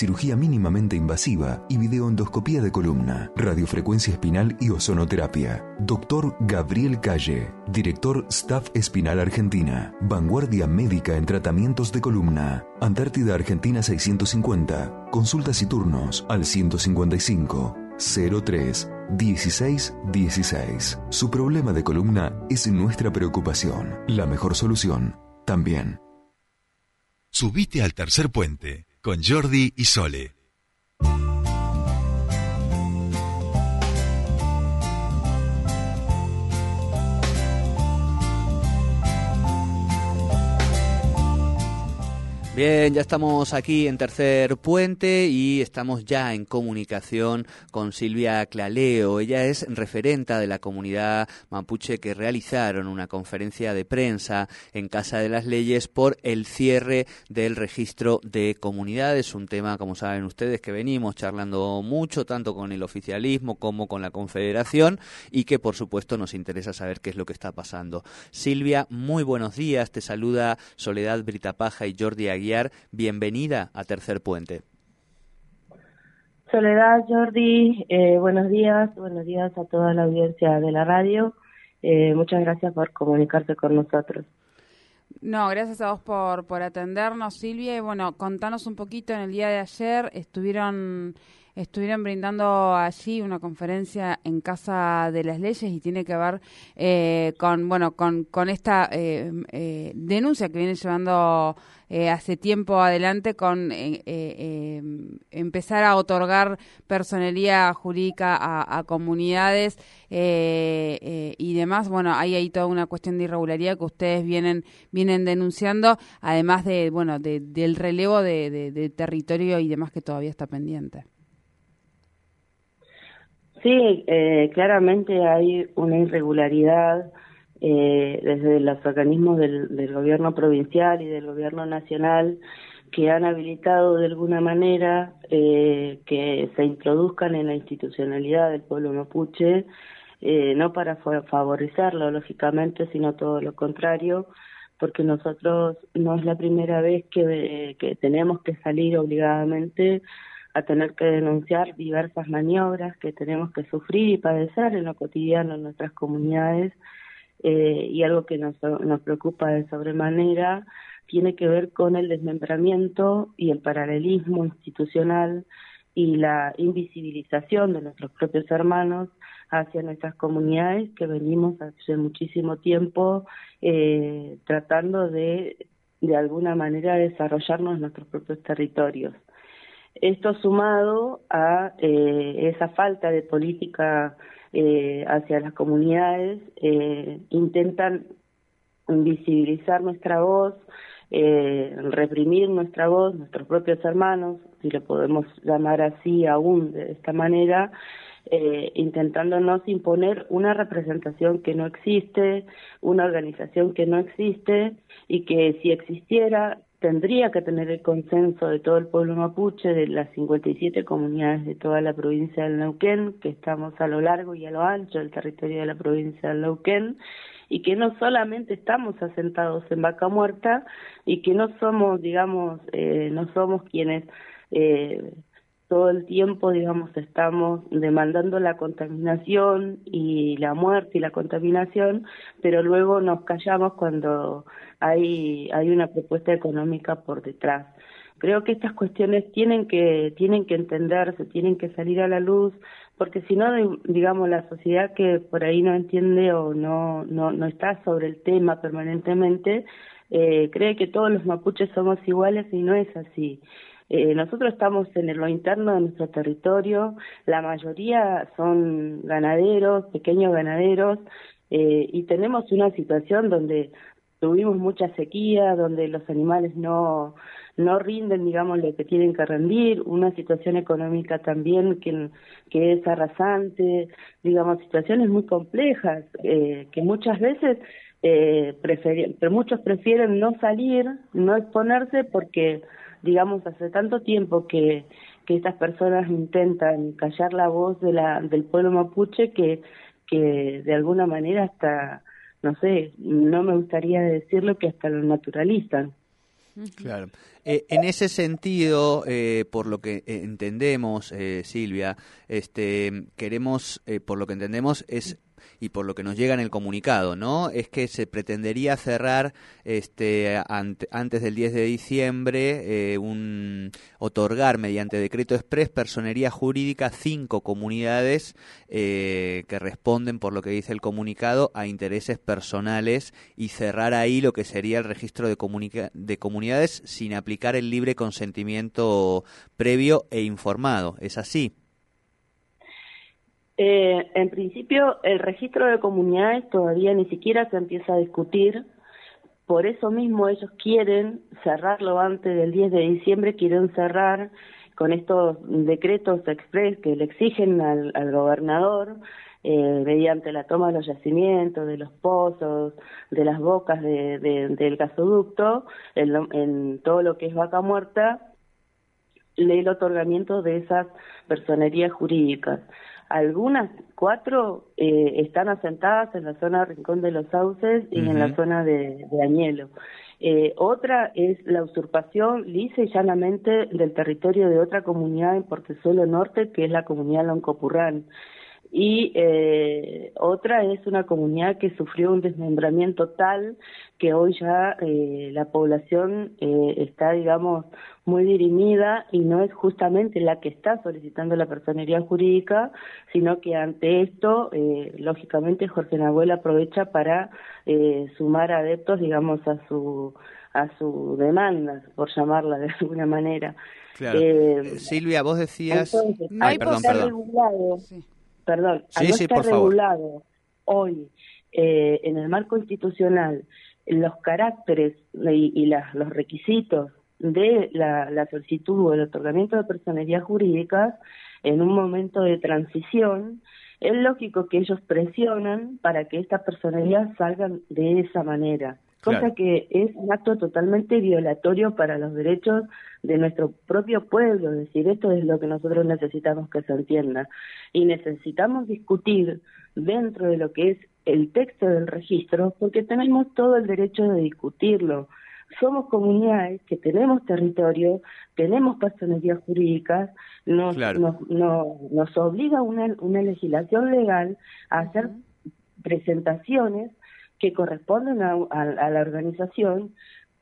cirugía mínimamente invasiva y videoendoscopía de columna, radiofrecuencia espinal y ozonoterapia. Doctor Gabriel Calle, director Staff Espinal Argentina, vanguardia médica en tratamientos de columna. Antártida Argentina 650. Consultas y turnos al 155 03 16 16. Su problema de columna es nuestra preocupación. La mejor solución también. Subite al tercer puente con Jordi y Sole. Bien, ya estamos aquí en Tercer Puente y estamos ya en comunicación con Silvia Claleo. Ella es referenta de la comunidad mapuche que realizaron una conferencia de prensa en Casa de las Leyes por el cierre del registro de comunidades, un tema, como saben ustedes, que venimos charlando mucho, tanto con el oficialismo como con la Confederación y que, por supuesto, nos interesa saber qué es lo que está pasando. Silvia, muy buenos días. Te saluda Soledad Britapaja y Jordi Aguirre bienvenida a Tercer Puente. Soledad, Jordi, eh, buenos días, buenos días a toda la audiencia de la radio. Eh, muchas gracias por comunicarse con nosotros. No, gracias a vos por, por atendernos, Silvia. Y bueno, contanos un poquito, en el día de ayer estuvieron estuvieron brindando allí una conferencia en Casa de las Leyes y tiene que ver eh, con, bueno, con, con esta eh, eh, denuncia que viene llevando hace tiempo adelante con empezar a otorgar personería jurídica a, comunidades y demás. Bueno, hay ahí toda una cuestión de irregularidad que ustedes vienen vienen denunciando, además de bueno del relevo de territorio y demás que todavía está pendiente. Sí, eh, claramente hay una irregularidad eh, desde los organismos del, del, gobierno provincial y del gobierno nacional que han habilitado de alguna manera eh, que se introduzcan en la institucionalidad del pueblo mapuche, eh, no para favorecerlo, lógicamente, sino todo lo contrario, porque nosotros no es la primera vez que, que tenemos que salir obligadamente a tener que denunciar diversas maniobras que tenemos que sufrir y padecer en lo cotidiano en nuestras comunidades eh, y algo que nos, nos preocupa de sobremanera tiene que ver con el desmembramiento y el paralelismo institucional y la invisibilización de nuestros propios hermanos hacia nuestras comunidades que venimos hace muchísimo tiempo eh, tratando de de alguna manera desarrollarnos nuestros propios territorios. Esto sumado a eh, esa falta de política eh, hacia las comunidades, eh, intentan invisibilizar nuestra voz, eh, reprimir nuestra voz, nuestros propios hermanos, si lo podemos llamar así aún de esta manera, eh, intentándonos imponer una representación que no existe, una organización que no existe y que si existiera tendría que tener el consenso de todo el pueblo mapuche, de las 57 comunidades de toda la provincia del Neuquén, que estamos a lo largo y a lo ancho del territorio de la provincia del Neuquén, y que no solamente estamos asentados en Vaca Muerta, y que no somos, digamos, eh, no somos quienes eh, todo el tiempo, digamos, estamos demandando la contaminación y la muerte y la contaminación, pero luego nos callamos cuando hay, hay una propuesta económica por detrás. Creo que estas cuestiones tienen que, tienen que entenderse, tienen que salir a la luz, porque si no, digamos, la sociedad que por ahí no entiende o no, no, no está sobre el tema permanentemente, eh, cree que todos los mapuches somos iguales y no es así. Eh, nosotros estamos en lo interno de nuestro territorio, la mayoría son ganaderos, pequeños ganaderos, eh, y tenemos una situación donde tuvimos mucha sequía, donde los animales no, no rinden, digamos, lo que tienen que rendir, una situación económica también que, que es arrasante, digamos, situaciones muy complejas, eh, que muchas veces eh, pero muchos prefieren no salir, no exponerse porque, digamos, hace tanto tiempo que, que estas personas intentan callar la voz de la, del pueblo mapuche que, que de alguna manera hasta no sé, no me gustaría decirlo que hasta lo naturalizan. Claro. Eh, en ese sentido, eh, por lo que entendemos, Silvia, este, queremos, por lo que entendemos, es y por lo que nos llega en el comunicado, ¿no? Es que se pretendería cerrar este antes del 10 de diciembre eh, un otorgar mediante decreto express personería jurídica cinco comunidades eh, que responden por lo que dice el comunicado a intereses personales y cerrar ahí lo que sería el registro de, de comunidades sin aplicar el libre consentimiento previo e informado. ¿Es así? Eh, en principio, el registro de comunidades todavía ni siquiera se empieza a discutir. Por eso mismo ellos quieren cerrarlo antes del 10 de diciembre, quieren cerrar con estos decretos express que le exigen al, gobernador eh, mediante la toma de los yacimientos, de los pozos, de las bocas del gasoducto, en, en todo lo que es vaca muerta, el otorgamiento de esas personerías jurídicas. Algunas, cuatro, eh, están asentadas en la zona Rincón de los Sauces y en la zona de, Añelo. Eh, otra es la usurpación lisa y llanamente del territorio de otra comunidad en Portezuelo Norte, que es la comunidad Loncopurrán y eh, otra es una comunidad que sufrió un desmembramiento tal que hoy ya eh, la población eh, está, digamos, muy dirimida y no es justamente la que está solicitando la personería jurídica, sino que ante esto, eh, lógicamente, Jorge Nahuel aprovecha para eh, sumar adeptos, digamos, a su a su demanda, por llamarla de alguna manera. Claro. Eh, Silvia, vos decías... no hay perdón, Regulado, perdón, al no estar regulado hoy eh, en el marco institucional los caracteres y, los requisitos de la, solicitud o el otorgamiento de personerías jurídicas en un momento de transición, es lógico que ellos presionan para que estas personerías salgan de esa manera, cosa que es un acto totalmente violatorio para los derechos de nuestro propio pueblo, es decir, esto es lo que nosotros necesitamos que se entienda. Y necesitamos discutir dentro de lo que es el texto del registro porque tenemos todo el derecho de discutirlo. Somos comunidades que tenemos territorio, tenemos personerías jurídicas, nos, nos, nos, obliga una, una legislación legal a hacer presentaciones que corresponden a, a, la organización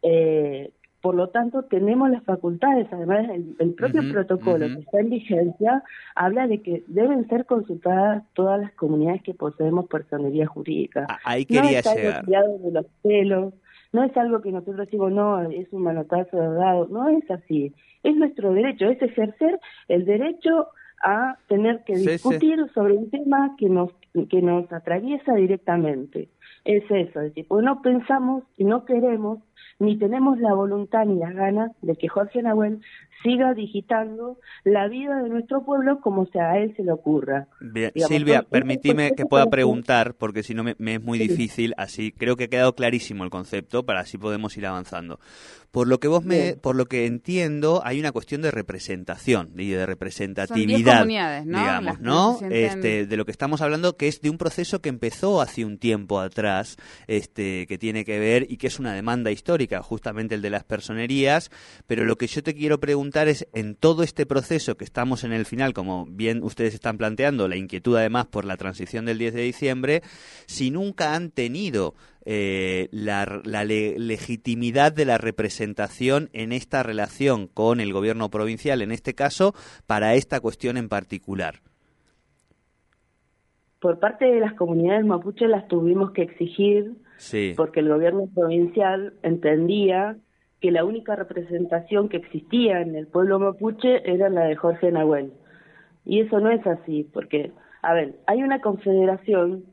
eh, por lo tanto, tenemos las facultades, además el, propio protocolo que está en vigencia habla de que deben ser consultadas todas las comunidades que poseemos personería jurídica. Ahí quería no es algo de los pelos, no es algo que nosotros decimos, no, es un manotazo de dado, no es así. Es nuestro derecho, es ejercer el derecho a tener que discutir sobre un tema que nos que nos atraviesa directamente. Es eso, es decir, pues no pensamos y no queremos ni tenemos la voluntad ni las ganas de que Jorge Nahuel siga digitando la vida de nuestro pueblo como sea a él se le ocurra. Silvia, permíteme que pueda preguntar, porque si no me, es muy difícil, así creo que ha quedado clarísimo el concepto, para así podemos ir avanzando. Por lo que vos me, por lo que entiendo, hay una cuestión de representación y de representatividad, digamos, ¿no? Este, de lo que estamos hablando, que es de un proceso que empezó hace un tiempo atrás, este, que tiene que ver y que es una demanda histórica, justamente el de las personerías. Pero lo que yo te quiero preguntar es, en todo este proceso que estamos en el final, como bien ustedes están planteando, la inquietud además por la transición del 10 de diciembre, si nunca han tenido eh, la, legitimidad de la representación en esta relación con el gobierno provincial, en este caso, para esta cuestión en particular? Por parte de las comunidades mapuche las tuvimos que exigir porque el gobierno provincial entendía que la única representación que existía en el pueblo mapuche era la de Jorge Nahuel. Y eso no es así, porque, a ver, hay una confederación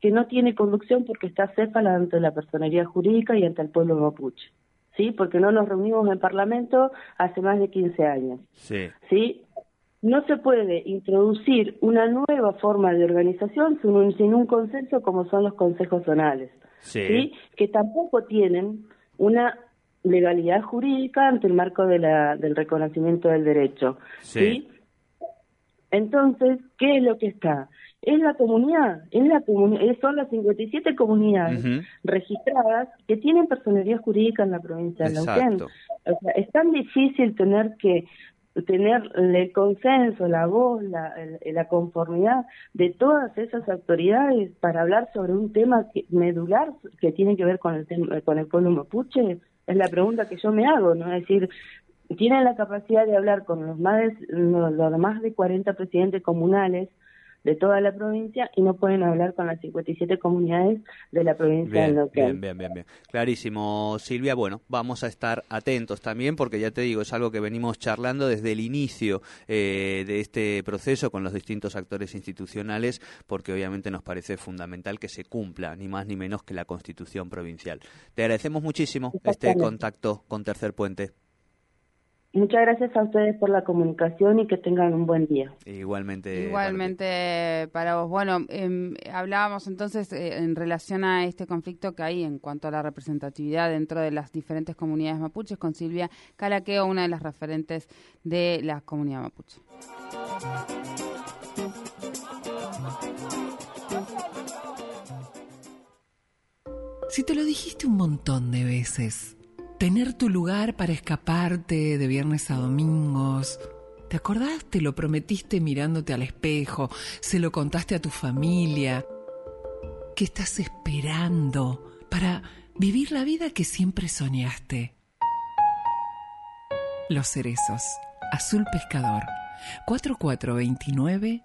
que no tiene conducción porque está céfala ante la personería jurídica y ante el pueblo mapuche. ¿Sí? Porque no nos reunimos en Parlamento hace más de 15 años. Sí. ¿Sí? No se puede introducir una nueva forma de organización sin un, sin un consenso como son los consejos zonales. Sí. Que tampoco tienen una legalidad jurídica ante el marco de la, del reconocimiento del derecho. ¿sí? Entonces, ¿qué es lo que está? es la comunidad, es la comunidad, son las 57 comunidades registradas que tienen personalidad jurídica en la provincia de Neuquén. O sea, es tan difícil tener que tener el consenso, la voz, la, la conformidad de todas esas autoridades para hablar sobre un tema medular que tiene que ver con el con el pueblo mapuche es la pregunta que yo me hago, ¿no? Es decir, tienen la capacidad de hablar con los más de, los más de 40 presidentes comunales de toda la provincia y no pueden hablar con las 57 comunidades de la provincia bien, de Bien, bien, bien, bien. Clarísimo, Silvia. Bueno, vamos a estar atentos también porque ya te digo, es algo que venimos charlando desde el inicio eh, de este proceso con los distintos actores institucionales porque obviamente nos parece fundamental que se cumpla ni más ni menos que la Constitución provincial. Te agradecemos muchísimo este contacto con Tercer Puente. Muchas gracias a ustedes por la comunicación y que tengan un buen día. Igualmente. Igualmente para, vos. Bueno, em, hablábamos entonces eh, en relación a este conflicto que hay en cuanto a la representatividad dentro de las diferentes comunidades mapuches con Silvia Calaqueo, una de las referentes de la comunidad mapuche. Si te lo dijiste un montón de veces tener tu lugar para escaparte de viernes a domingos. ¿Te acordás? Te lo prometiste mirándote al espejo, se lo contaste a tu familia. ¿Qué estás esperando para vivir la vida que siempre soñaste? Los cerezos, azul pescador, 4429